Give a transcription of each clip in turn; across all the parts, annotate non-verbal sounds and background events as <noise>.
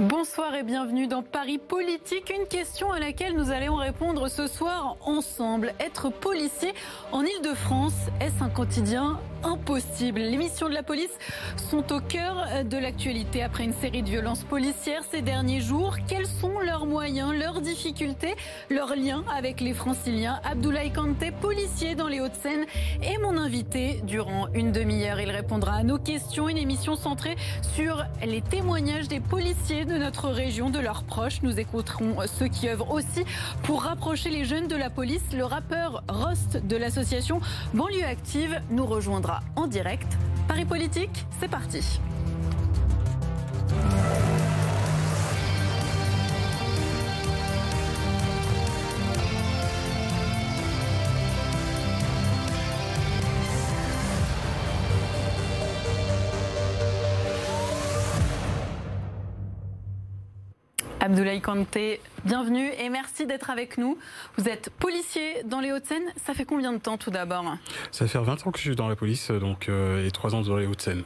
Bonsoir et bienvenue dans Paris Politique. Une question à laquelle nous allons répondre ce soir ensemble. Être policier en Ile-de-France, est-ce un quotidien impossible? Les missions de la police sont au cœur de l'actualité après une série de violences policières ces derniers jours. Quels sont leurs moyens, leurs difficultés, leurs liens avec les franciliens? Abdoulaye Kanté, policier dans les Hauts-de-Seine, est mon invité durant une demi-heure. Il répondra à nos questions. Une émission centrée sur les témoignages des policiers notre région, de leurs proches. Nous écouterons ceux qui œuvrent aussi pour rapprocher les jeunes de la police. Le rappeur Rost de l'association Banlieue Active nous rejoindra en direct. Paris Politique, c'est parti. Abdoulaye Kanté, bienvenue et merci d'être avec nous. Vous êtes policier dans les Hauts-de-Seine. Ça fait combien de temps tout d'abord? Ça fait 20 ans que je suis dans la police donc, euh, et 3 ans dans les Hauts-de-Seine.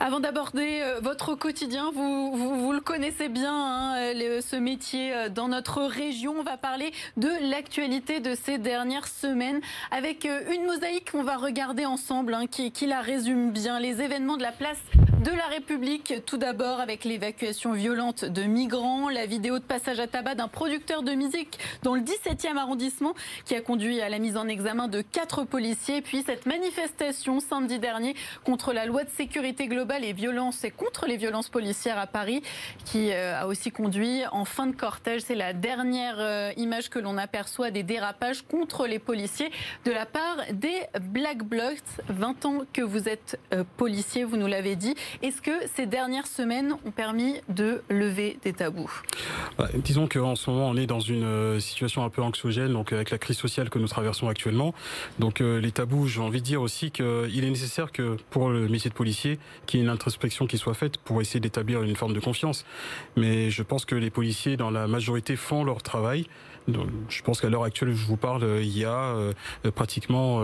Avant d'aborder euh, votre quotidien, vous, vous, le connaissez bien, hein, ce métier euh, dans notre région. On va parler de l'actualité de ces dernières semaines avec une mosaïque qu'on va regarder ensemble hein, qui, qui la résume bien. Les événements de la place de la République. Tout d'abord avec l'évacuation violente de migrants, la vidéo de passage à tabac d'un producteur de musique dans le 17e arrondissement qui a conduit à la mise en examen de quatre policiers. Puis cette manifestation samedi dernier contre la loi de sécurité globale et violence et contre les violences policières à Paris qui euh, a aussi conduit en fin de cortège. C'est la dernière euh, image que l'on aperçoit des dérapages contre les policiers de la part des Black Blocs. 20 ans que vous êtes euh, policier, vous nous l'avez dit. Est-ce que ces dernières semaines ont permis de lever des tabous? Bah, Disons qu'en ce moment, on est dans une euh, situation un peu anxiogène, donc avec la crise sociale que nous traversons actuellement. Donc euh, les tabous, j'ai envie de dire aussi qu'il est nécessaire que pour le métier de policier, qu'il y ait une introspection qui soit faite pour essayer d'établir une forme de confiance. Mais je pense que les policiers, dans la majorité, font leur travail. Je pense qu'à l'heure actuelle, je vous parle, il y a euh, pratiquement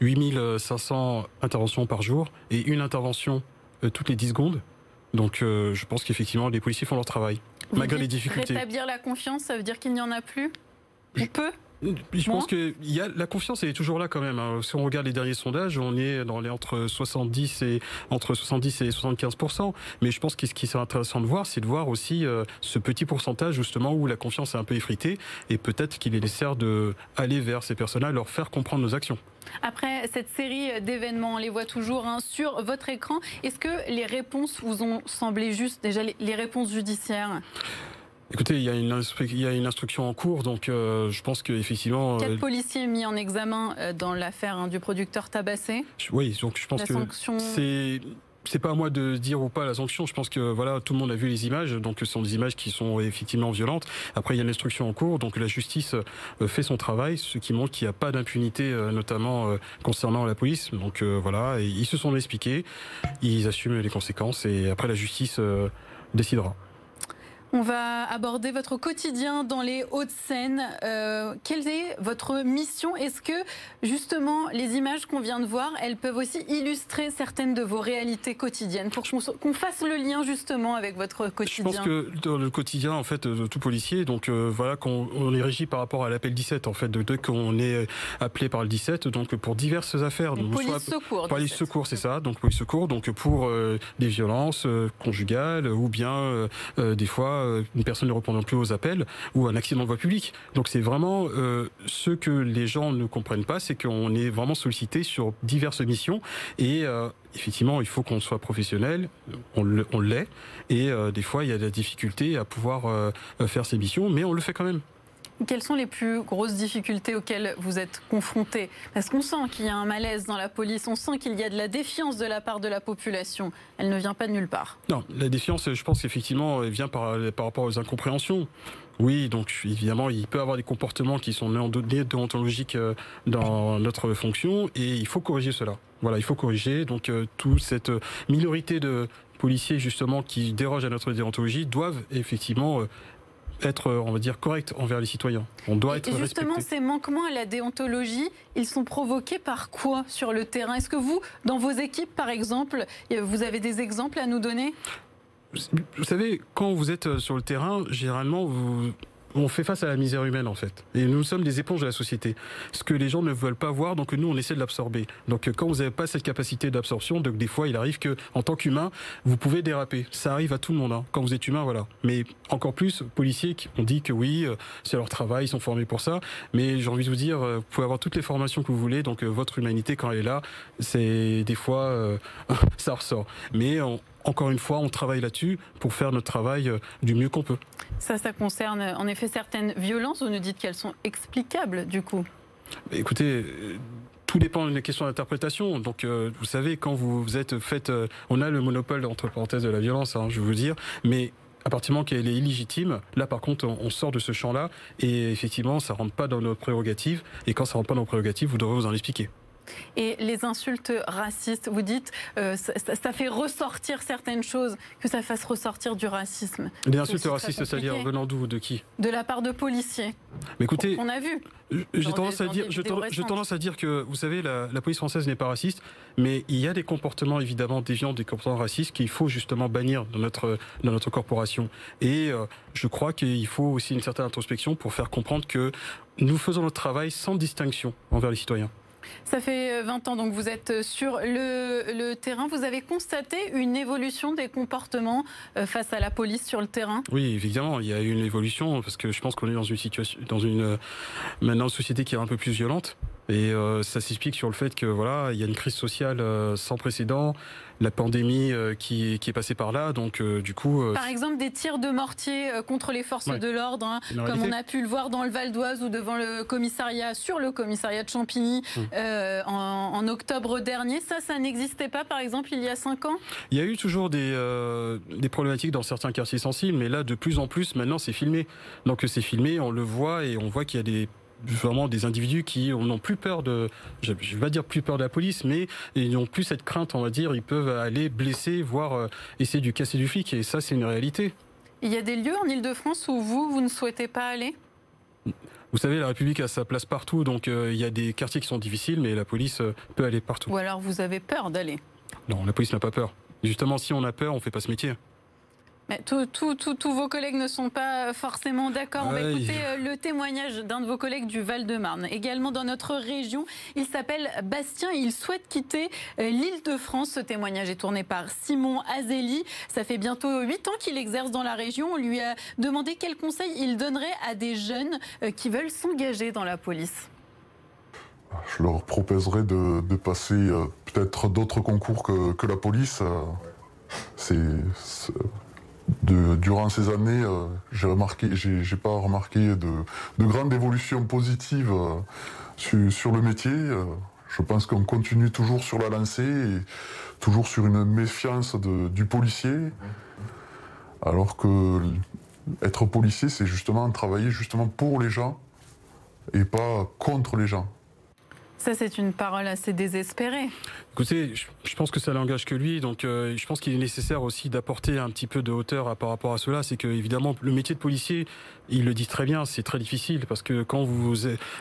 8500 interventions par jour et une intervention euh, toutes les 10 secondes. Donc euh, je pense qu'effectivement, les policiers font leur travail, malgré les difficultés. Rétablir la confiance, ça veut dire qu'il n'y en a plus? Ou peu je pense que la confiance elle est toujours là quand même. Hein. Si on regarde les derniers sondages, on est entre 70 et entre 70 et 75 Mais je pense que ce qui serait intéressant de voir, c'est de voir aussi euh, ce petit pourcentage justement où la confiance est un peu effritée et peut-être qu'il est nécessaire de aller vers ces personnes-là, leur faire comprendre nos actions. Après cette série d'événements, on les voit toujours hein, sur votre écran. Est-ce que les réponses vous ont semblé justes déjà les réponses judiciaires? Écoutez, il y, a une, il y a une instruction en cours, donc euh, je pense qu'effectivement... Quatre euh, policiers mis en examen euh, dans l'affaire hein, du producteur tabassé. Oui, donc je pense que c'est c'est pas à moi de dire ou pas la sanction. Je pense que voilà, tout le monde a vu les images, donc ce sont des images qui sont effectivement violentes. Après, il y a une instruction en cours, donc la justice fait son travail, ce qui montre qu'il n'y a pas d'impunité, notamment concernant la police. Donc voilà, et ils se sont expliqués, ils assument les conséquences, et après la justice décidera. On va aborder votre quotidien dans les Hauts-de-Seine. Euh, quelle est votre mission? Est-ce que justement les images qu'on vient de voir, elles peuvent aussi illustrer certaines de vos réalités quotidiennes? Pour qu'on fasse le lien justement avec votre quotidien Je pense que dans le quotidien en fait de tout policier, donc euh, voilà qu'on on est régi par rapport à l'appel 17 en fait, de, de qu'on est appelé par le 17, donc pour diverses affaires. Donc, police secours. Police secours, c'est ça. Donc police secours, donc pour euh, des violences conjugales ou bien des fois euh, une personne ne répondant plus aux appels ou un accident de voie publique. Donc c'est vraiment euh, ce que les gens ne comprennent pas, c'est qu'on est vraiment sollicité sur diverses missions et euh, effectivement, il faut qu'on soit professionnel, on l'est, et des fois, il y a de la difficulté à pouvoir faire ces missions, mais on le fait quand même. Quelles sont les plus grosses difficultés auxquelles vous êtes confrontés Parce qu'on sent qu'il y a un malaise dans la police, on sent qu'il y a de la défiance de la part de la population. Elle ne vient pas de nulle part. Non, la défiance, je pense qu'effectivement, elle vient par, par rapport aux incompréhensions. Oui, donc évidemment, il peut avoir des comportements qui sont déontologiques euh, dans notre fonction et il faut corriger cela. Voilà, il faut corriger. Donc euh, toute cette minorité de policiers justement qui dérogent à notre déontologie doivent effectivement euh, être, euh, on va dire, correct envers les citoyens. On doit être Et justement, ces manquements à la déontologie, ils sont provoqués par quoi sur le terrain? Est-ce que vous, dans vos équipes, par exemple, vous avez des exemples à nous donner? Vous savez, quand vous êtes sur le terrain, généralement, vous, on fait face à la misère humaine en fait. Et nous sommes des éponges de la société. Ce que les gens ne veulent pas voir, donc nous on essaie de l'absorber. Donc quand vous n'avez pas cette capacité d'absorption, donc des fois il arrive que en tant qu'humain, vous pouvez déraper. Ça arrive à tout le monde. Hein. Quand vous êtes humain, voilà. Mais encore plus, policiers, on dit que oui, euh, c'est leur travail, ils sont formés pour ça. Mais j'ai envie de vous dire, euh, vous pouvez avoir toutes les formations que vous voulez. Donc euh, votre humanité quand elle est là, c'est des fois <laughs> ça ressort. Mais on, encore une fois, on travaille là-dessus pour faire notre travail euh, du mieux qu'on peut. Ça, ça concerne en effet certaines violences. Vous nous dites qu'elles sont explicables, du coup. Écoutez, euh, tout dépend d'une question d'interprétation. Donc, euh, vous savez, quand vous êtes fait, on a le monopole entre parenthèses de la violence, hein, je veux dire, mais à partir du moment qu'elle est illégitime, là par contre on, sort de ce champ-là et effectivement ça rentre pas dans nos prérogatives et quand ça rentre pas dans nos prérogatives, vous devrez vous en expliquer. Et les insultes racistes, vous dites, euh, ça, fait ressortir certaines choses, que ça fasse ressortir du racisme. Les insultes racistes, c'est-à-dire venant d'où De qui? De la part de policiers. Mais écoutez, on a vu. J'ai tendance à dire, je, tendance à dire que, vous savez, la, police française n'est pas raciste, mais il y a des comportements évidemment déviants, des comportements racistes qu'il faut justement bannir dans notre dans notre corporation. Et euh, je crois qu'il faut aussi une certaine introspection pour faire comprendre que nous faisons notre travail sans distinction envers les citoyens. Ça fait 20 euh, ans donc vous êtes euh, sur le, terrain. Vous avez constaté une évolution des comportements euh, face à la police sur le terrain? Oui, évidemment, il y a eu une évolution parce que je pense qu'on est dans une situation, dans une maintenant une société qui est un peu plus violente. Et ça s'explique sur le fait que voilà, il y a une crise sociale sans précédent la pandémie euh, qui, qui, est passée par là. Donc, euh, du coup. Euh, par exemple, des tirs de mortier contre les forces de l'ordre, hein, comme on a pu le voir dans le Val d'Oise ou devant le commissariat, sur le commissariat de Champigny hum. en, octobre dernier. Ça, ça n'existait pas, par exemple, il y a cinq ans? Il y a eu toujours des, des problématiques dans certains quartiers sensibles, mais là, de plus en plus, maintenant, c'est filmé. Donc, c'est filmé, on le voit et on voit qu'il y a des vraiment des individus qui n'ont plus peur de, je ne vais pas dire plus peur de la police, mais ils n'ont plus cette crainte, on va dire, ils peuvent aller blesser, voire euh, essayer de casser du flic, et ça c'est une réalité. Il y a des lieux en Ile-de-France où vous, vous ne souhaitez pas aller? Vous savez, la République a sa place partout, donc euh, il y a des quartiers qui sont difficiles, mais la police euh, peut aller partout. Ou alors vous avez peur d'aller? Non, la police n'a pas peur. Justement, si on a peur, on ne fait pas ce métier. Tous vos collègues ne sont pas forcément d'accord. On va écouter euh, le témoignage d'un de vos collègues du Val-de-Marne, également dans notre région. Il s'appelle Bastien il souhaite quitter euh, l'île de France. Ce témoignage est tourné par Simon Azeli. Ça fait bientôt huit ans qu'il exerce dans la région. On lui a demandé quels conseils il donnerait à des jeunes euh, qui veulent s'engager dans la police. Je leur proposerais de, passer peut-être d'autres concours que, que, la police. C'est durant ces années, euh, j'ai pas remarqué de, de grande évolution positive euh, sur, le métier. Euh, je pense qu'on continue toujours sur la lancée et toujours sur une méfiance du policier, alors que être policier, c'est justement travailler justement pour les gens et pas contre les gens. Ça, c'est une parole assez désespérée. Écoutez, je pense que ça n'engage que lui, donc euh, je pense qu'il est nécessaire aussi d'apporter un petit peu de hauteur par rapport à cela. C'est que évidemment, le métier de policier, il le dit très bien, c'est très difficile parce que quand vous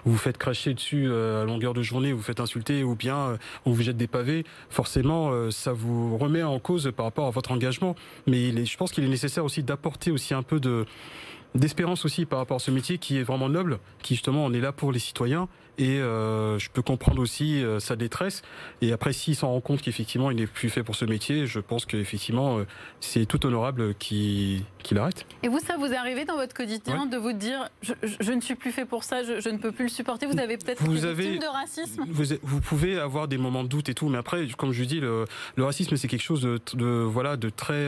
vous faites cracher dessus euh, à longueur de journée, vous faites insulter ou bien euh, on vous jette des pavés, forcément, ça vous remet en cause par rapport à votre engagement. Mais je pense qu'il est nécessaire aussi d'apporter aussi un peu de d'espérance aussi par rapport à ce métier qui est vraiment noble, qui justement on est là pour les citoyens et euh, je peux comprendre aussi euh, sa détresse. Et après, s'il s'en rend compte qu'effectivement il n'est plus fait pour ce métier, je pense qu'effectivement euh, c'est tout honorable qu'il arrête. Et vous, ça vous est arrivé dans votre quotidien de vous dire je, ne suis plus fait pour ça, je, ne peux plus le supporter Vous avez peut-être été avez, de racisme vous, vous, pouvez avoir des moments de doute et tout, mais après, comme je dis, le, le racisme c'est quelque chose de, de, voilà de très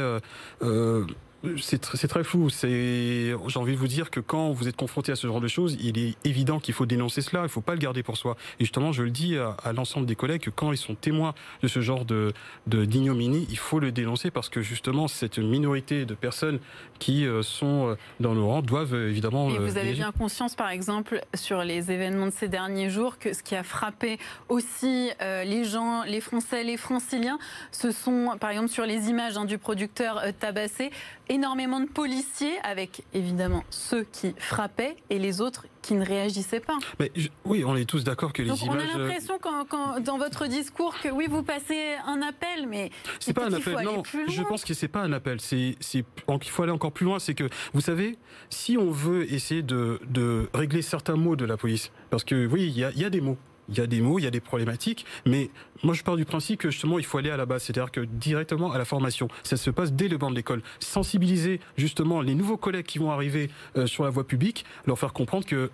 c'est très flou. J'ai envie de vous dire que quand vous êtes confronté à ce genre de choses, il est évident qu'il faut dénoncer cela. Il ne faut pas le garder pour soi. Et justement, je le dis à, l'ensemble des collègues que quand ils sont témoins de ce genre de d'ignominie, il faut le dénoncer parce que justement, cette minorité de personnes qui euh, sont euh, dans nos rangs doivent euh, évidemment. Et vous avez bien conscience, par exemple, sur les événements de ces derniers jours, que ce qui a frappé aussi les gens, les Français, les Franciliens, ce sont, par exemple, sur les images hein, du producteur tabassé, énormément de policiers, avec évidemment ceux qui frappaient et les autres qui ne réagissaient pas. Mais oui, on est tous d'accord que les Donc images. On a l'impression quand, dans votre discours que oui, vous passez un appel, mais c'est pas un appel. Non, je pense que c'est pas un appel. C'est, il faut aller encore plus loin. C'est que vous savez, si on veut essayer de, de régler certains mots de la police, parce que oui, il y a des mots il y a des mots, il y a des problématiques, mais moi je pars du principe que justement il faut aller à la base, c'est-à-dire que directement à la formation. Ça se passe dès le banc de l'école. Sensibiliser justement les nouveaux collègues qui vont arriver euh, sur la voie publique, leur faire comprendre que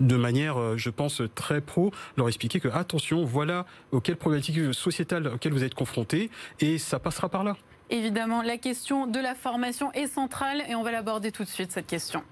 de manière, euh, je pense, très pro, leur expliquer que attention, voilà auxquelles problématiques sociétales auxquelles vous êtes confrontés, et ça passera par là. Évidemment, la question de la formation est centrale et on va l'aborder tout de suite, cette question.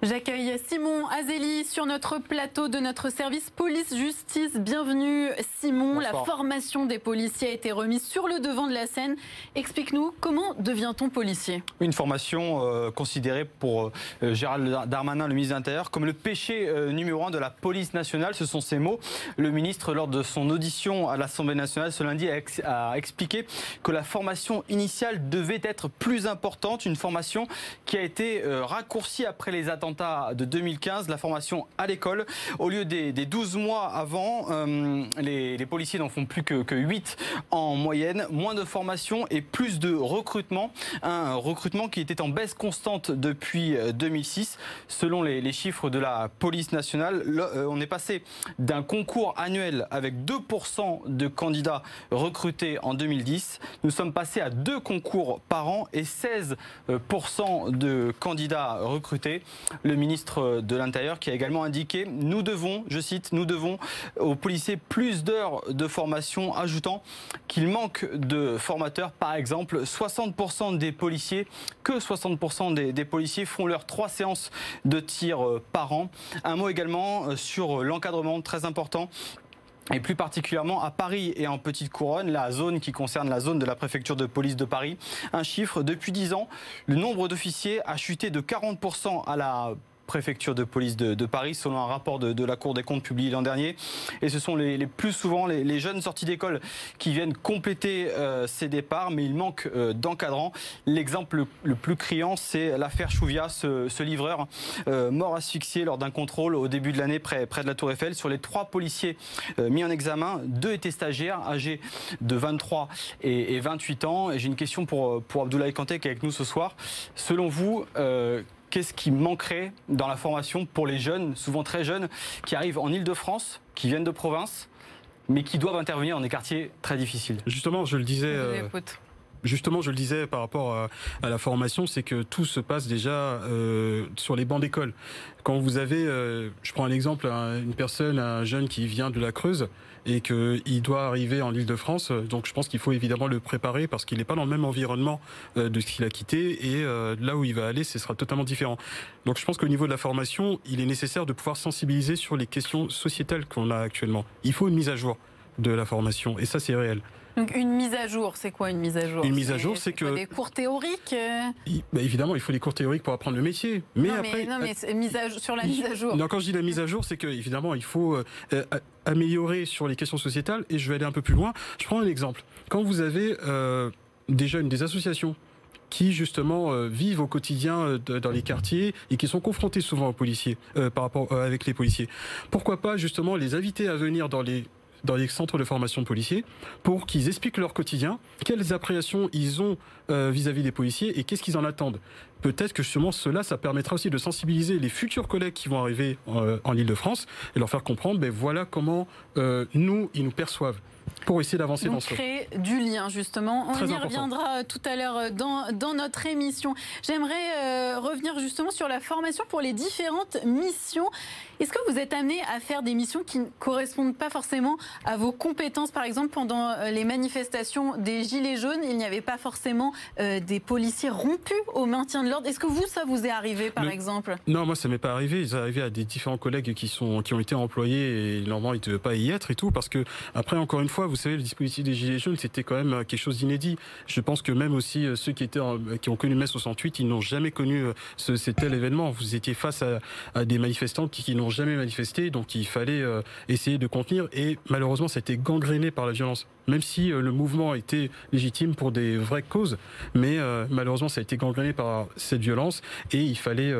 J'accueille Simon Azeli sur notre plateau de notre service police-justice. Bienvenue Simon. La formation des policiers a été remise sur le devant de la scène. Explique-nous, comment devient-on policier? Une formation euh, considérée pour euh, Gérald Darmanin, le ministre de l'Intérieur, comme le péché euh, numéro un de la police nationale. Ce sont ses mots. Le ministre, lors de son audition à l'Assemblée nationale ce lundi, a, a expliqué que la formation initiale devait être plus importante. Une formation qui a été raccourcie après les attentats de 2015, la formation à l'école. Au lieu des, 12 mois avant, euh, les, policiers n'en font plus que, que 8 en moyenne. Moins de formation et plus de recrutement. Un recrutement qui était en baisse constante depuis 2006. Euh, Selon les, chiffres de la police nationale, euh, on est passé d'un concours annuel avec 2% de candidats recrutés en 2010. Nous sommes passés à deux concours par an et 16% de candidats recrutés le ministre de l'Intérieur qui a également indiqué nous devons, je cite, nous devons aux policiers plus d'heures de formation, ajoutant qu'il manque de formateurs. Par exemple, 60% des policiers, que 60% des, policiers font leurs trois séances de tir euh, par an. Un mot également euh, sur l'encadrement très important et plus particulièrement à Paris et en Petite Couronne, la zone qui concerne la zone de la préfecture de police de Paris. Un chiffre, depuis 10 ans, le nombre d'officiers a chuté de 40% à la préfecture de police de, Paris, selon un rapport de, la Cour des comptes publié l'an dernier. Et ce sont les, plus souvent les, jeunes sortis d'école qui viennent compléter euh, ces départs, mais il manque euh, d'encadrants. L'exemple le, plus criant, c'est l'affaire Chouvia, ce, livreur euh, mort asphyxié lors d'un contrôle au début de l'année près, de la Tour Eiffel. Sur les trois policiers mis en examen, deux étaient stagiaires, âgés de 23 et, 28 ans. Et j'ai une question pour, pour Abdoulaye Kanté qui est avec nous ce soir. Selon vous, qu'est-ce qui manquerait dans la formation pour les jeunes, souvent très jeunes, qui arrivent en Ile-de-France, qui viennent de province, mais qui doivent intervenir dans des quartiers très difficiles? Justement, je le disais. Euh, justement, je le disais par rapport à, la formation, c'est que tout se passe déjà euh, sur les bancs d'école. Quand vous avez, euh, je prends un exemple, une personne, un jeune qui vient de la Creuse, et qu'il doit arriver en Ile-de-France. Donc je pense qu'il faut évidemment le préparer parce qu'il n'est pas dans le même environnement euh, de ce qu'il a quitté et euh, là où il va aller, ce sera totalement différent. Donc je pense qu'au niveau de la formation, il est nécessaire de pouvoir sensibiliser sur les questions sociétales qu'on a actuellement. Il faut une mise à jour de la formation et ça c'est réel. Donc une mise à jour, c'est quoi une mise à jour Une mise à jour, c'est que des cours théoriques. Euh bah, évidemment, il faut des cours théoriques pour apprendre le métier. Mais non, après, mais, non, mais mise à, sur la mise à jour. Non, quand je dis la mise à jour, c'est que évidemment, il faut euh, améliorer sur les questions sociétales. Et je vais aller un peu plus loin. Je prends un exemple. Quand vous avez euh, des jeunes, des associations qui justement vivent au quotidien dans les quartiers et qui sont confrontés souvent aux policiers par rapport avec les policiers. Pourquoi pas justement les inviter à venir dans les dans les centres de formation de policiers pour qu'ils expliquent leur quotidien, quelles appréhensions ils ont euh, vis-à-vis des policiers et qu'est-ce qu'ils en attendent. Peut-être que justement cela, ça permettra aussi de sensibiliser les futurs collègues qui vont arriver euh, en Ile-de-France et leur faire comprendre, ben voilà comment euh, nous, ils nous perçoivent pour essayer d'avancer dans ce créer du lien justement. On y reviendra tout à l'heure dans, dans, notre émission. J'aimerais revenir justement sur la formation pour les différentes missions. Est-ce que vous êtes amené à faire des missions qui ne correspondent pas forcément à vos compétences? Par exemple, pendant euh, les manifestations des Gilets jaunes, il n'y avait pas forcément euh, des policiers rompus au maintien de l'ordre. Est-ce que vous, ça vous est arrivé, par exemple Non, moi, ça m'est pas arrivé. C'est arrivé à des différents collègues qui, sont, qui ont été employés et normalement, ils ne devaient pas y être et tout. Parce que, après, encore une fois, vous savez, le dispositif des Gilets jaunes, c'était quand même quelque chose d'inédit. Je pense que même aussi euh, ceux qui, étaient qui ont connu mai 68, ils n'ont jamais connu ce, tel événement. Vous étiez face à, à des manifestants qui, qui n'ont jamais manifesté, donc il fallait euh, essayer de contenir. Et malheureusement, c'était gangréné par la violence. Même si le mouvement était légitime pour des vraies causes. Mais malheureusement, ça a été gangréné par cette violence et il fallait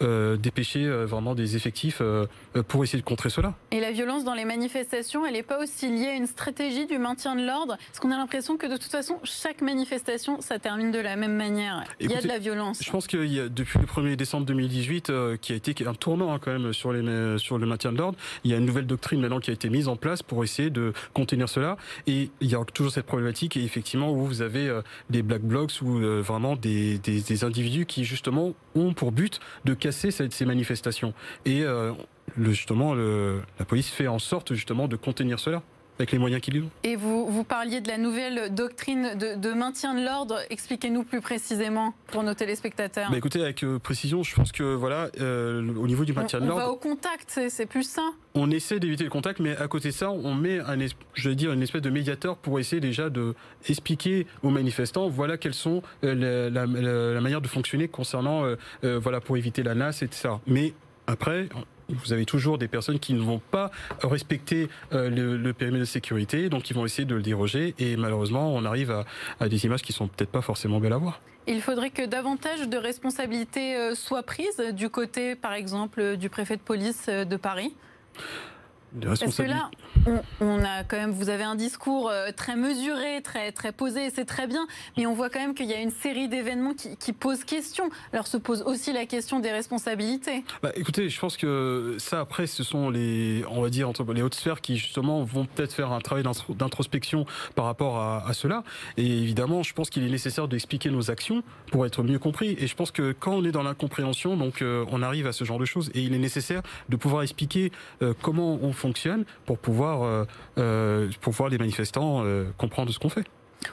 euh, dépêcher euh, vraiment des effectifs euh, pour essayer de contrer cela. Et la violence dans les manifestations, elle n'est pas aussi liée à une stratégie du maintien de l'ordre? Parce qu'on a l'impression que de toute façon, chaque manifestation, ça termine de la même manière. il y a de la violence. Je pense qu'il y a, depuis le 1er décembre 2018, qui a été un tournant hein, quand même sur, les, sur le maintien de l'ordre, il y a une nouvelle doctrine maintenant qui a été mise en place pour essayer de contenir cela. Et il y a toujours cette problématique, et effectivement, où vous avez des black blocs ou vraiment des, des, des individus qui justement ont pour but de casser ces manifestations. Et euh, justement, la police fait en sorte justement de contenir cela avec les moyens qu'il ont. Et vous, vous parliez de la nouvelle doctrine de, maintien de l'ordre. Expliquez-nous plus précisément pour nos téléspectateurs. Bah écoutez, avec euh, précision, je pense que voilà, euh, au niveau du maintien de l'ordre. On va au contact, c'est plus ça. On essaie d'éviter le contact, mais à côté de ça, on met un, je veux dire, une espèce de médiateur pour essayer déjà de expliquer aux manifestants, voilà quelles sont euh, la, la, manière de fonctionner concernant, voilà, pour éviter la nasse, etc. Mais après, vous avez toujours des personnes qui ne vont pas respecter euh, le, périmètre de sécurité, donc ils vont essayer de le déroger. Et malheureusement, on arrive à, des images qui sont peut-être pas forcément belles à voir. Il faudrait que davantage de responsabilités euh, soient prises du côté, par exemple, du préfet de police euh, de Paris. Parce que là, on, a quand même, vous avez un discours euh, très mesuré, très, très posé, c'est très bien, mais on voit quand même qu'il y a une série d'événements qui, qui, posent question. Alors se pose aussi la question des responsabilités. Bah, écoutez, je pense que ça, après, ce sont les, on va dire, les hautes sphères qui justement vont peut-être faire un travail d'introspection par rapport à, à, cela. Et évidemment, je pense qu'il est nécessaire d'expliquer nos actions pour être mieux compris. Et je pense que quand on est dans l'incompréhension, donc euh, on arrive à ce genre de choses. Et il est nécessaire de pouvoir expliquer euh, comment on fonctionne pour pouvoir, euh, euh, les manifestants euh, comprendre ce qu'on fait.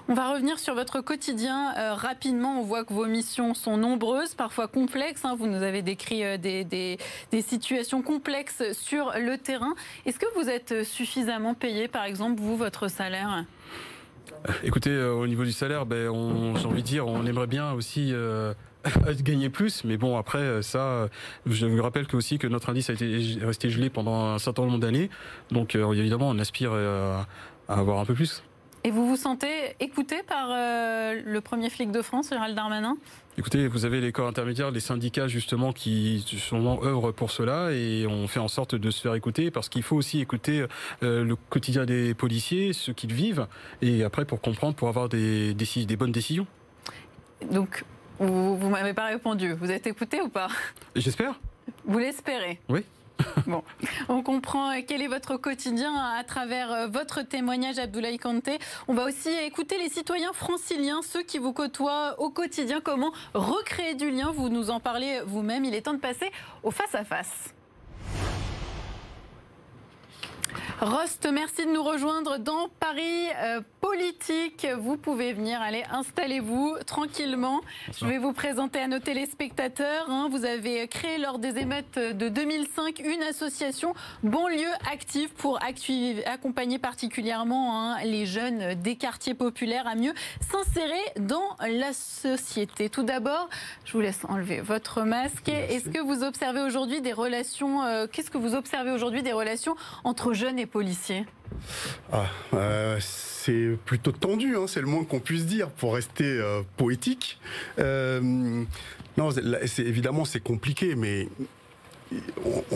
On va revenir sur votre quotidien rapidement. On voit que vos missions sont nombreuses, parfois complexes. Hein. Vous nous avez décrit des, des, des, situations complexes sur le terrain. Est-ce que vous êtes suffisamment payé, par exemple, vous, votre salaire? Écoutez, au niveau du salaire, ben, j'ai envie de dire, on aimerait bien aussi <laughs> gagner plus. Mais bon, après, euh, ça, euh, je vous rappelle que aussi que notre indice a été resté gelé pendant un certain nombre d'années. Donc, euh, évidemment, on aspire à, avoir un peu plus. Et vous vous sentez écouté par le premier flic de France, Gérald Darmanin? Écoutez, vous avez les corps intermédiaires, les syndicats justement qui sont œuvrent pour cela et on fait en sorte de se faire écouter parce qu'il faut aussi écouter le quotidien des policiers, ce qu'ils vivent et après pour comprendre, pour avoir des, des bonnes décisions. Donc vous ne m'avez pas répondu. Vous êtes écouté ou pas? J'espère. Vous l'espérez? Oui. <laughs> on comprend euh, quel est votre quotidien à travers euh, votre témoignage, Abdoulaye Kanté. On va aussi écouter les citoyens franciliens, ceux qui vous côtoient au quotidien. Comment recréer du lien? Vous nous en parlez vous-même. Il est temps de passer au face-à-face. face à face Rost, merci de nous rejoindre dans Paris euh, Politique. Vous pouvez venir, allez, installez-vous tranquillement. Je vais vous présenter à nos téléspectateurs. Hein. Vous avez créé lors des émeutes de 2005 une association Bonlieu Active pour accompagner particulièrement hein, les jeunes des quartiers populaires à mieux s'insérer dans la société. Tout d'abord, je vous laisse enlever votre masque. Est-ce que vous observez aujourd'hui des relations, euh, qu'est-ce que vous observez aujourd'hui des relations entre jeunes et policiers? Ah, euh, C'est plutôt tendu, hein, c'est le moins qu'on puisse dire pour rester euh, poétique. Euh, non, c'est, évidemment c'est compliqué, mais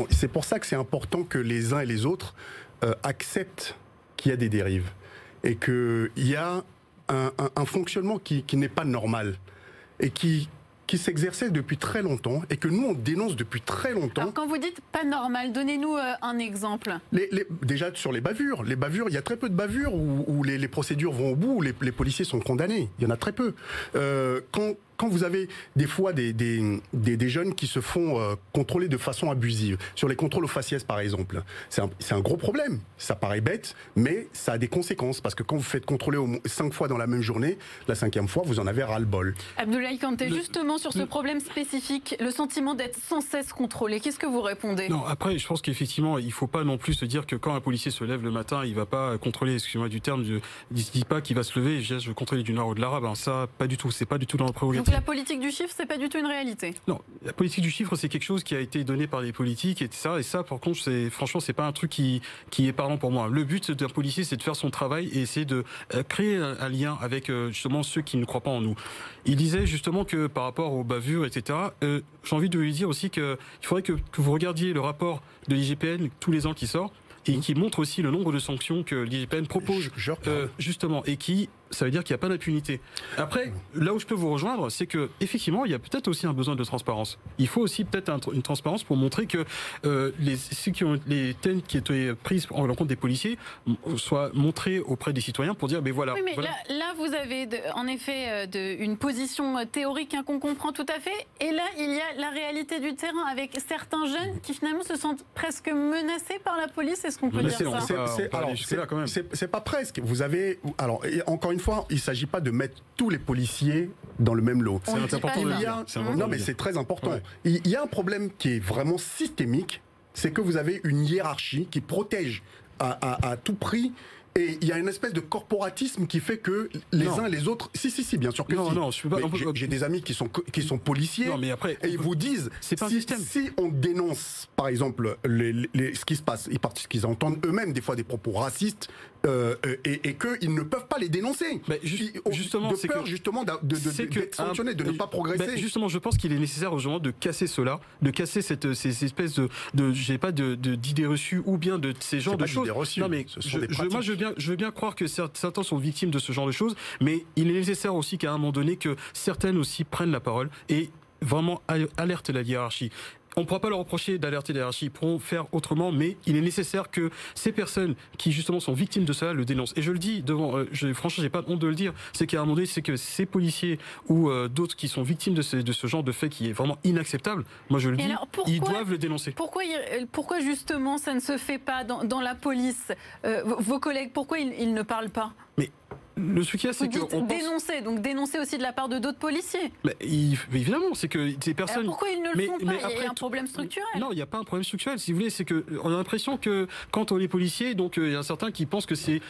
c'est pour ça que c'est important que les uns et les autres acceptent qu'il y a des dérives et qu'il y a un, fonctionnement qui n'est pas normal et qui, qui s'exerçait depuis très longtemps et que nous, on dénonce depuis très longtemps. Alors, quand vous dites pas normal, donnez-nous euh, un exemple. Les, déjà, sur les bavures. Les bavures, il y a très peu de bavures où, les, procédures vont au bout, où les, policiers sont condamnés. Il y en a très peu. Euh, quand, quand vous avez des fois des, des, des, jeunes qui se font euh, contrôler de façon abusive, sur les contrôles aux faciès par exemple, c'est un, un, gros problème. Ça paraît bête, mais ça a des conséquences parce que quand vous faites contrôler au cinq fois dans la même journée, la cinquième fois, vous en avez ras-le-bol. Abdoulaye Kanté, justement sur ce problème spécifique, le sentiment d'être sans cesse contrôlé, qu'est-ce que vous répondez? Non, après, je pense qu'effectivement, il ne faut pas non plus se dire que quand un policier se lève le matin, il ne va pas contrôler, excusez-moi du terme, il ne se dit pas qu'il va se lever je vais contrôler du nord ou de l'arabe. Ça, pas du tout. C'est pas du tout dans le prérogative Donc la politique du chiffre, c'est pas du tout une réalité. Non, la politique du chiffre, c'est quelque chose qui a été donné par les politiques et ça. Et ça, par contre, c'est franchement, c'est pas un truc qui qui est parlant pour moi. Le but d'un policier, c'est de faire son travail et essayer de euh, créer un, lien avec euh, justement ceux qui ne croient pas en nous. Il disait justement que par rapport aux bavures, etc. Euh, J'ai envie de lui dire aussi qu'il faudrait que, que vous regardiez le rapport de l'IGPN tous les ans qui sort et mmh. qui montre aussi le nombre de sanctions que l'IGPN propose euh, justement et qui ça veut dire qu'il n'y a pas d'impunité. Après, là où je peux vous rejoindre, c'est que effectivement, il y a peut-être aussi un besoin de transparence. Il faut aussi peut-être une transparence pour montrer que euh, les, ceux qui ont les thèmes qui étaient prises en l'encontre des policiers soient montrés auprès des citoyens pour dire, mais voilà. Oui, mais Là, vous avez en effet euh, de, une position euh, théorique hein, qu'on comprend tout à fait, et là, il y a la réalité du terrain avec certains jeunes qui finalement se sentent presque menacés par la police. Est-ce qu'on peut dire ça? C'est pas presque. Vous avez alors encore une fois, il ne s'agit pas de mettre tous les policiers dans le même lot. C'est important. non, mais c'est très important. Il y a un problème qui est vraiment systémique, c'est que vous avez une hiérarchie qui protège à, à tout prix et il y a une espèce de corporatisme qui fait que les uns les autres. Si, si, si, bien sûr que non, si. Non, je peux pas. J'ai des amis qui sont, qui sont policiers. Non, mais après. Et ils vous disent. C'est pas si, un système. Si on dénonce, par exemple, les, les, ce qui se passe, ils, qu'ils entendent eux-mêmes des fois des propos racistes, euh, et, et qu'ils ne peuvent pas les dénoncer. Mais justement, de peur que, justement de, de, de, de ne pas progresser. justement, je pense qu'il est nécessaire aujourd'hui de casser cela, de casser cette, ces espèces de, de j'ai pas d'idées reçues ou bien de ces genres de choses. Reçues, non mais moi je veux je veux bien croire que certains sont victimes de ce genre de choses, mais il est nécessaire aussi qu'à un moment donné que certaines aussi prennent la parole et vraiment alertent la hiérarchie. On ne pourra pas leur reprocher d'alerter la hiérarchie, ils pourront faire autrement, mais il est nécessaire que ces personnes qui justement sont victimes de cela le dénoncent. Et je le dis devant, euh, je, franchement, j'ai pas honte de le dire, c'est qu'à un moment donné, c'est que ces policiers ou euh, d'autres qui sont victimes de ce, de ce genre de fait qui est vraiment inacceptable, moi je le dis, ils doivent le dénoncer. Pourquoi, pourquoi justement ça ne se fait pas dans, dans la police euh, Vos collègues, pourquoi ils, ils ne parlent pas? Mais le truc, c'est que. On dénoncer, donc dénoncer aussi de la part de d'autres policiers. Mais, évidemment, c'est que ces personnes. Alors pourquoi ils ne le font pas? Il y a un problème structurel. Non, il n'y a pas un problème structurel. Si vous voulez, c'est que on a l'impression que quand on est policier, donc euh, il y a certains qui pensent que c'est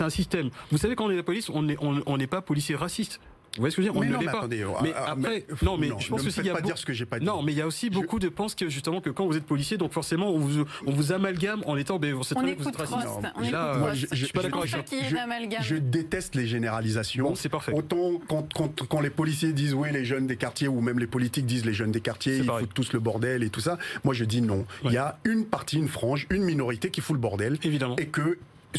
un système. Vous savez, quand on est la police, on n'est on, n'est pas policier raciste. Vous voyez ce que je veux dire? On ne l'est pas. Oh, mais ah, après, non, mais je pense que il y a pas dire ce que j'ai pas dit. Non, mais il y a aussi beaucoup de pensent que justement que quand vous êtes policier, donc forcément on vous, on vous amalgame en étant, ben, c'est très vous êtes raciste. Là, je, je, suis pas d'accord avec Je déteste les généralisations. c'est parfait. Autant quand, quand, quand les policiers disent oui, les jeunes des quartiers ou même les politiques disent les jeunes des quartiers, ils foutent tous le bordel et tout ça. Moi, je dis non. Il y a une partie, une frange, une minorité qui fout le bordel. Évidemment. Et que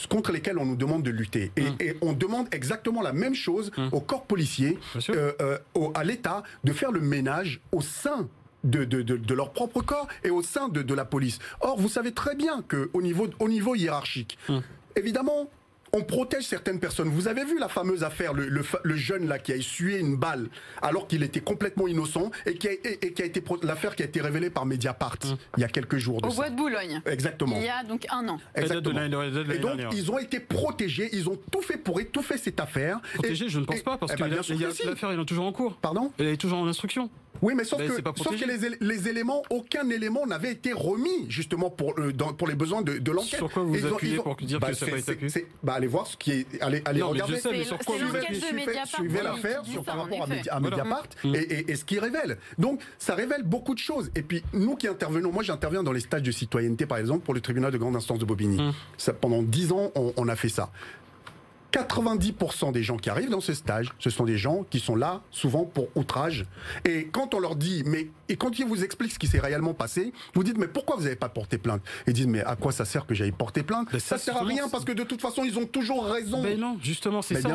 contre lesquels on nous demande de lutter. Et, hum. on demande exactement la même chose hum. au corps policier, euh, euh, à l'État, de faire le ménage au sein de, de, leur propre corps et au sein de, la police. Or, vous savez très bien qu'au niveau, au niveau hiérarchique, hum. évidemment, on protège certaines personnes. Vous avez vu la fameuse affaire, le, jeune là qui a essuyé une balle alors qu'il était complètement innocent et qui a, et, qui a été l'affaire qui a été révélée par Mediapart mmh. il y a quelques jours. Au bois de Boulogne. Exactement. Il y a donc un an. Exactement. Et donc ils ont été protégés, ils ont tout fait pour étouffer cette affaire. Protégés, je ne pense pas parce eh que ben, l'affaire est toujours en cours. Pardon? Elle est toujours en instruction. Oui, mais sauf que, sauf que les, les, éléments, aucun élément n'avait été remis justement pour, euh, pour les besoins de, de l'enquête. Sur quoi vous vous appuyez pour dire bah, que ça n'a pas été accusé bah, Allez voir ce qui est. Allez, allez non, regarder. Mais je sais, mais sur quoi vous Suivez l'affaire par rapport à, Mediapart mm. et, et, ce qui révèle. Donc, ça révèle beaucoup de choses. Et puis, nous qui intervenons, moi j'interviens dans les stages de citoyenneté par exemple pour le tribunal de grande instance de Bobigny. Mm. Ça, pendant dix ans, on, on a fait ça. 90% des gens qui arrivent dans ce stage, ce sont des gens qui sont là souvent pour outrage. Et quand on leur dit, mais et quand ils vous expliquent ce qui s'est réellement passé, vous dites mais pourquoi vous n'avez pas porté plainte? Ils disent mais à quoi ça sert que j'aille porter plainte? Ça, sert à rien parce que de toute façon ils ont toujours raison. Mais non, justement c'est ça.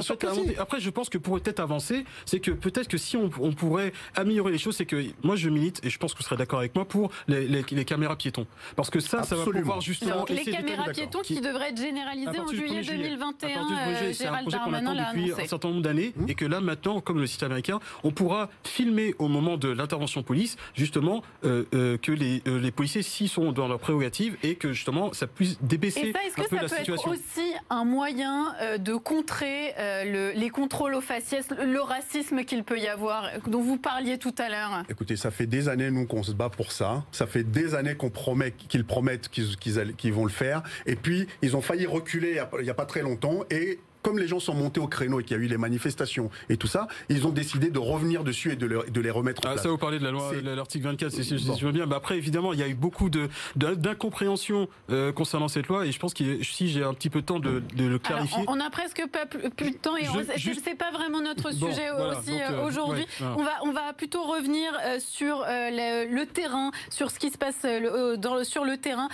Après je pense que pour peut-être avancer, c'est que peut-être que si on, pourrait améliorer les choses, c'est que moi je milite et je pense que vous serez d'accord avec moi pour les, caméras piétons, parce que ça, ça va pouvoir justement. les caméras piétons qui, devraient être généralisées en juillet 2021 c'est un projet qu'on attend depuis un certain nombre d'années mmh. et que là maintenant, comme le site américain, on pourra filmer au moment de l'intervention police justement euh, euh, que les, euh, les policiers s'y sont dans leurs prérogatives et que justement ça puisse débaisser et ça, est-ce que ça peut être aussi un moyen de contrer les contrôles aux faciès, le racisme qu'il peut y avoir, dont vous parliez tout à l'heure? Écoutez, ça fait des années nous qu'on se bat pour ça. Ça fait des années qu'on promet qu'ils promettent qu'ils, qu'ils, vont le faire. Et puis ils ont failli reculer il n'y a, pas très longtemps et comme les gens sont montés au créneau et qu'il y a eu les manifestations et tout ça, ils ont décidé de revenir dessus et de, de les remettre en ah, place. Ça, vous parlez de la loi, l'article 24, si, je veux bien. Mais après, évidemment, il y a eu beaucoup de, d'incompréhension euh, concernant cette loi et je pense que si j'ai un petit peu de temps de, le clarifier. on, a presque pas plus, de temps et c'est pas vraiment notre sujet aussi euh, aujourd'hui. on, va, on va plutôt revenir euh, sur le, terrain, sur ce qui se passe dans, sur le terrain,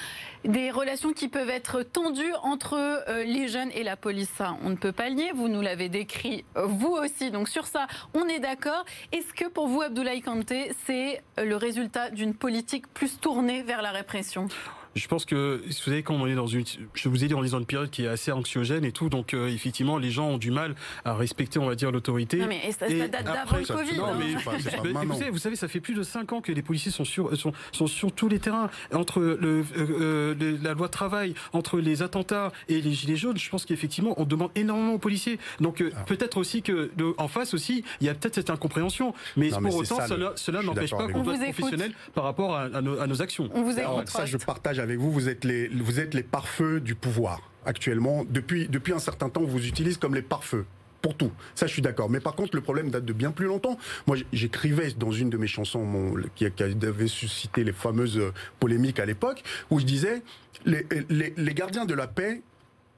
des relations qui peuvent être tendues entre les jeunes et la police. Ça, on ne peut nier. Vous nous l'avez décrit, vous aussi. Donc sur ça, on est d'accord. Est-ce que pour vous, Abdoulaye Kanté, c'est le résultat d'une politique plus tournée vers la répression? Je pense que, vous savez, quand on est dans une, je vous ai dit, on est dans une période qui est assez anxiogène et tout, donc euh, effectivement, les gens ont du mal à respecter, on va dire, l'autorité. Non, mais ça, date d'avant le Covid. Non, mais, hein. vous, savez, vous, savez, ça fait plus de 5 ans que les policiers sont sur, sont, sont sur tous les terrains. Entre le, euh, euh, la loi travail, entre les attentats et les gilets jaunes, je pense qu'effectivement, on demande énormément aux policiers. Donc ah. peut-être aussi que en face aussi, il y a peut-être cette incompréhension. Mais pour autant, cela, n'empêche pas qu'on doit être professionnel par rapport à, nos, actions. On vous ça, je partage avec vous, vous êtes les, vous êtes les pare-feux du pouvoir actuellement. Depuis, depuis un certain temps, on vous utilise comme les pare-feux pour tout. Ça, je suis d'accord. Mais par contre, le problème date de bien plus longtemps. Moi, j'écrivais dans une de mes chansons qui, avait suscité les fameuses polémiques à l'époque, où je disais les, les, les gardiens de la paix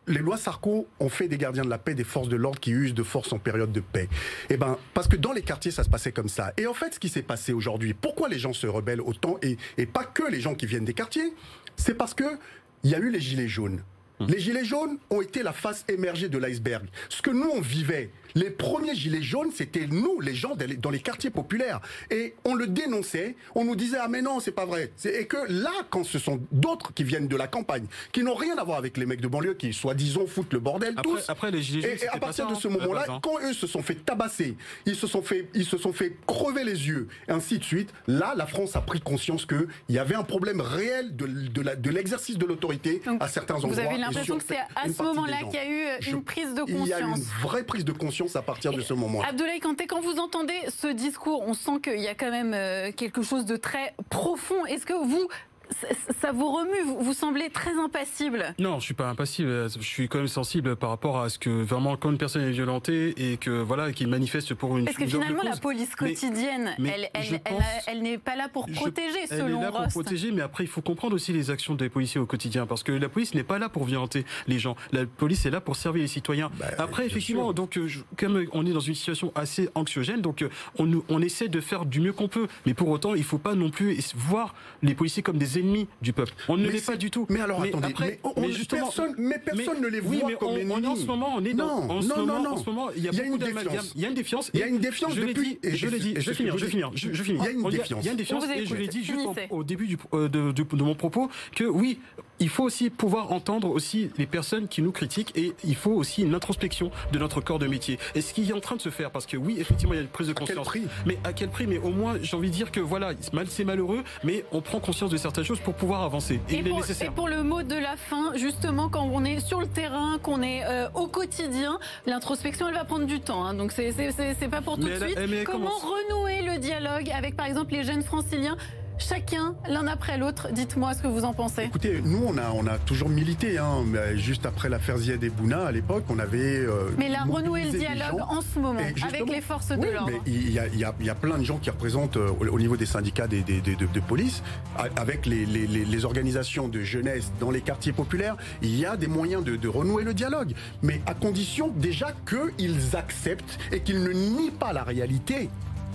les lois Sarko ont fait des gardiens de la paix des forces de l'ordre qui usent de force en période de paix. Eh ben, parce que dans les quartiers, ça se passait comme ça. Et en fait, ce qui s'est passé aujourd'hui, pourquoi les gens se rebellent autant et, et pas que les gens qui viennent des quartiers, c'est parce que il y a eu les gilets jaunes. Hum. Les gilets jaunes ont été la face émergée de l'iceberg. Ce que nous, on vivait, les premiers gilets jaunes, c'était nous, les gens dans les quartiers populaires. Et on le dénonçait, on nous disait, ah mais non, c'est pas vrai. Et que là, quand ce sont d'autres qui viennent de la campagne, qui n'ont rien à voir avec les mecs de banlieue, qui soi-disant foutent le bordel après, tous. Après les gilets jaunes, et, à partir de ce moment-là, quand eux se sont fait tabasser, ils se sont fait, ils se sont fait crever les yeux, et ainsi de suite, là, la France a pris conscience qu'il y avait un problème réel de, de l'exercice de l'autorité à certains endroits. Vous avez l'impression que c'est à ce moment-là qu'il y a eu une prise de conscience. Il y a une vraie prise de conscience à partir de ce moment. Abdoulaye Kanté, quand vous entendez ce discours, on sent qu'il y a quand même euh, quelque chose de très profond. Est-ce que vous, ça vous remue, vous, semblez très impassible. Non, je suis pas impassible. Je suis quand même sensible par rapport à ce que vraiment quand une personne est violentée et que voilà qu'il manifeste pour une. Parce que finalement la police quotidienne, elle, elle, n'est pas là pour protéger, selon Elle est là pour protéger, mais après il faut comprendre aussi les actions des policiers au quotidien parce que la police n'est pas là pour violenter les gens. La police est là pour servir les citoyens. Bah, après effectivement, donc comme on est dans une situation assez anxiogène, donc on, on essaie de faire du mieux qu'on peut, mais pour autant il faut pas non plus voir les policiers comme des ennemis du peuple. On ne l'est pas du tout. Mais alors attendez, mais, justement, personne, mais personne ne les voit mais comme ennemis. en ce moment, on est dans. Non, en ce non, moment, non, En ce moment, il y a, beaucoup d'amalgame. Il y a une défiance. Il y a une défiance je depuis. Dit, je l'ai dit. Je vais finir. Je vais finir. Je finis. Il y a une défiance. Il y a une défiance. Et je l'ai dit juste au début euh, de mon propos que oui, il faut aussi pouvoir entendre aussi les personnes qui nous critiquent et il faut aussi une introspection de notre corps de métier. Et ce qui est en train de se faire, parce que oui, effectivement, il y a une prise de conscience. À quel prix? Mais à quel prix? Mais au moins, j'ai envie de dire que voilà, c'est malheureux, mais on prend conscience de certaines choses pour pouvoir avancer. Et, pour, et pour le mot de la fin, justement, quand on est sur le terrain, qu'on est euh, au quotidien, l'introspection, elle va prendre du temps. Hein, donc c'est pas pour tout de suite. comment renouer le dialogue avec, par exemple, les jeunes franciliens? Chacun, l'un après l'autre. Dites-moi ce que vous en pensez. Écoutez, nous, on a, on a toujours milité. Hein, juste après l'affaire Ziad et Bouna, à l'époque, on avait. Euh, mais là, renouer le dialogue en ce moment avec les forces de l'ordre. Il y, a, y, a, y a plein de gens qui représentent euh, au niveau des syndicats des, des, de, police, avec les, les, les, organisations de jeunesse dans les quartiers populaires. Il y a des moyens de, de renouer le dialogue, mais à condition déjà qu'ils acceptent et qu'ils ne nient pas la réalité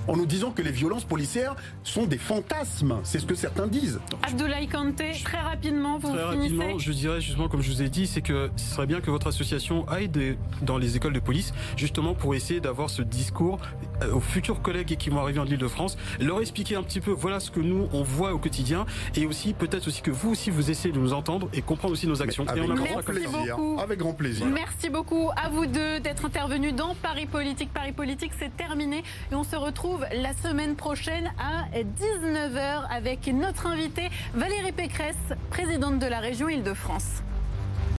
en nous disant que les violences policières sont des fantasmes. C'est ce que certains disent. Abdoulaye Kanté, très rapidement, vous Très rapidement, je dirais justement, comme je vous ai dit, c'est que ce serait bien que votre association aille dans les écoles de police, justement pour essayer d'avoir ce discours euh, aux futurs collègues qui vont arriver en Ile-de-France, leur expliquer un petit peu, voilà ce que nous, on voit au quotidien, et aussi peut-être aussi que vous aussi, vous essayez de nous entendre et comprendre aussi nos actions. avec, on grand plaisir, avec grand plaisir. Merci beaucoup à vous deux d'être intervenus dans Paris Politique. Paris Politique, c'est terminé et on se la semaine prochaine à 19h avec notre invitée Valérie Pécresse, présidente de la région Île-de-France.